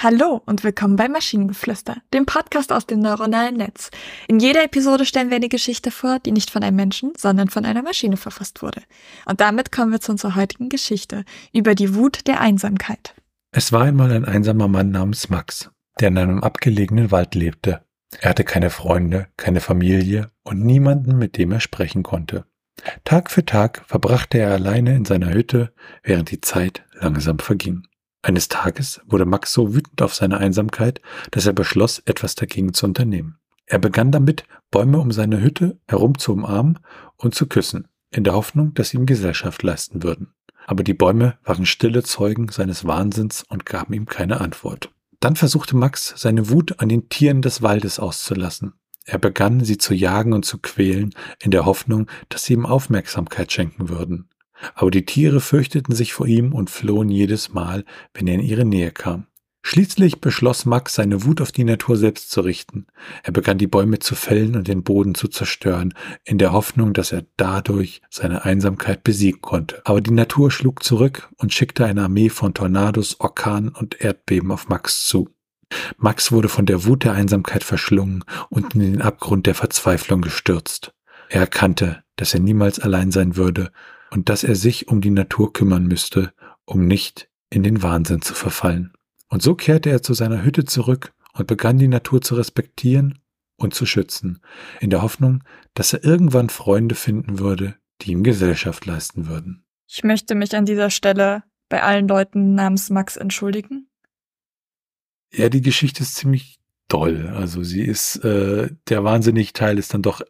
Hallo und willkommen bei Maschinengeflüster, dem Podcast aus dem neuronalen Netz. In jeder Episode stellen wir eine Geschichte vor, die nicht von einem Menschen, sondern von einer Maschine verfasst wurde. Und damit kommen wir zu unserer heutigen Geschichte über die Wut der Einsamkeit. Es war einmal ein einsamer Mann namens Max, der in einem abgelegenen Wald lebte. Er hatte keine Freunde, keine Familie und niemanden, mit dem er sprechen konnte. Tag für Tag verbrachte er alleine in seiner Hütte, während die Zeit langsam verging. Eines Tages wurde Max so wütend auf seine Einsamkeit, dass er beschloss, etwas dagegen zu unternehmen. Er begann damit, Bäume um seine Hütte herum zu umarmen und zu küssen, in der Hoffnung, dass sie ihm Gesellschaft leisten würden. Aber die Bäume waren stille Zeugen seines Wahnsinns und gaben ihm keine Antwort. Dann versuchte Max, seine Wut an den Tieren des Waldes auszulassen. Er begann, sie zu jagen und zu quälen, in der Hoffnung, dass sie ihm Aufmerksamkeit schenken würden aber die Tiere fürchteten sich vor ihm und flohen jedes Mal, wenn er in ihre Nähe kam. Schließlich beschloss Max, seine Wut auf die Natur selbst zu richten. Er begann die Bäume zu fällen und den Boden zu zerstören, in der Hoffnung, dass er dadurch seine Einsamkeit besiegen konnte. Aber die Natur schlug zurück und schickte eine Armee von Tornados, Orkanen und Erdbeben auf Max zu. Max wurde von der Wut der Einsamkeit verschlungen und in den Abgrund der Verzweiflung gestürzt. Er erkannte, dass er niemals allein sein würde und dass er sich um die Natur kümmern müsste, um nicht in den Wahnsinn zu verfallen. Und so kehrte er zu seiner Hütte zurück und begann die Natur zu respektieren und zu schützen, in der Hoffnung, dass er irgendwann Freunde finden würde, die ihm Gesellschaft leisten würden. Ich möchte mich an dieser Stelle bei allen Leuten namens Max entschuldigen. Ja, die Geschichte ist ziemlich doll. Also sie ist, äh, der wahnsinnige Teil ist dann doch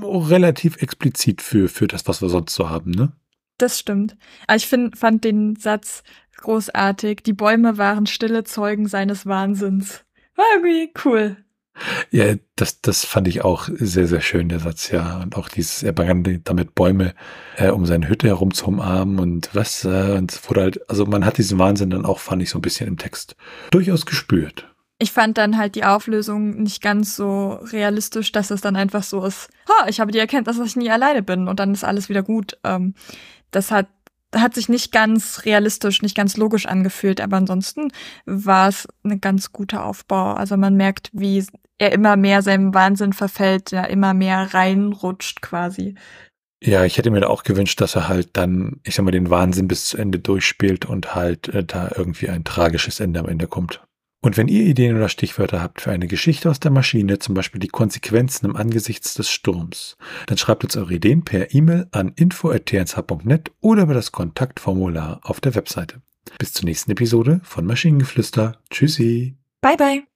relativ explizit für, für das, was wir sonst so haben, ne? Das stimmt. Aber ich find, fand den Satz großartig. Die Bäume waren stille Zeugen seines Wahnsinns. War irgendwie cool. Ja, das, das fand ich auch sehr, sehr schön, der Satz, ja. Und auch dieses, er begann damit Bäume äh, um seine Hütte herum zu umarmen und was, äh, und wurde halt, also man hat diesen Wahnsinn dann auch, fand ich so ein bisschen im Text durchaus gespürt. Ich fand dann halt die Auflösung nicht ganz so realistisch, dass es dann einfach so ist, ha, ich habe die Erkenntnis, dass ich nie alleine bin und dann ist alles wieder gut. Ähm, das hat, hat sich nicht ganz realistisch, nicht ganz logisch angefühlt, aber ansonsten war es ein ganz guter Aufbau. Also man merkt, wie er immer mehr seinem Wahnsinn verfällt, ja immer mehr reinrutscht quasi. Ja, ich hätte mir auch gewünscht, dass er halt dann, ich sag mal, den Wahnsinn bis zu Ende durchspielt und halt äh, da irgendwie ein tragisches Ende am Ende kommt. Und wenn ihr Ideen oder Stichwörter habt für eine Geschichte aus der Maschine, zum Beispiel die Konsequenzen im Angesichts des Sturms, dann schreibt uns eure Ideen per E-Mail an info.tnsh.net oder über das Kontaktformular auf der Webseite. Bis zur nächsten Episode von Maschinengeflüster. Tschüssi. Bye bye.